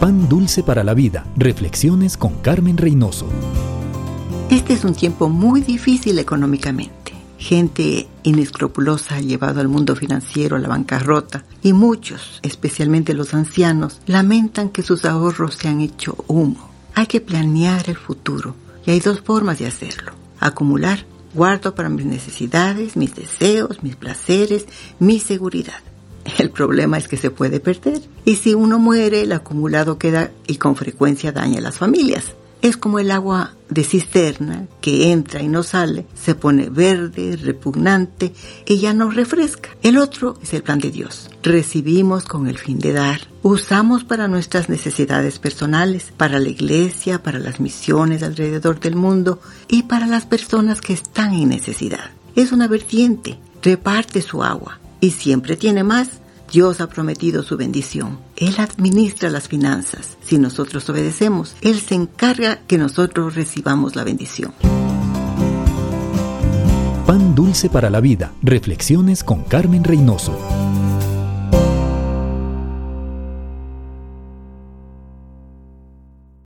Pan dulce para la vida. Reflexiones con Carmen Reynoso. Este es un tiempo muy difícil económicamente. Gente inescrupulosa ha llevado al mundo financiero a la bancarrota y muchos, especialmente los ancianos, lamentan que sus ahorros se han hecho humo. Hay que planear el futuro y hay dos formas de hacerlo. Acumular, guardo para mis necesidades, mis deseos, mis placeres, mi seguridad. El problema es que se puede perder y si uno muere el acumulado queda y con frecuencia daña a las familias. Es como el agua de cisterna que entra y no sale, se pone verde, repugnante y ya no refresca. El otro es el plan de Dios. Recibimos con el fin de dar. Usamos para nuestras necesidades personales, para la iglesia, para las misiones alrededor del mundo y para las personas que están en necesidad. Es una vertiente, reparte su agua y siempre tiene más Dios ha prometido su bendición. Él administra las finanzas. Si nosotros obedecemos, Él se encarga que nosotros recibamos la bendición. Pan dulce para la vida. Reflexiones con Carmen Reynoso.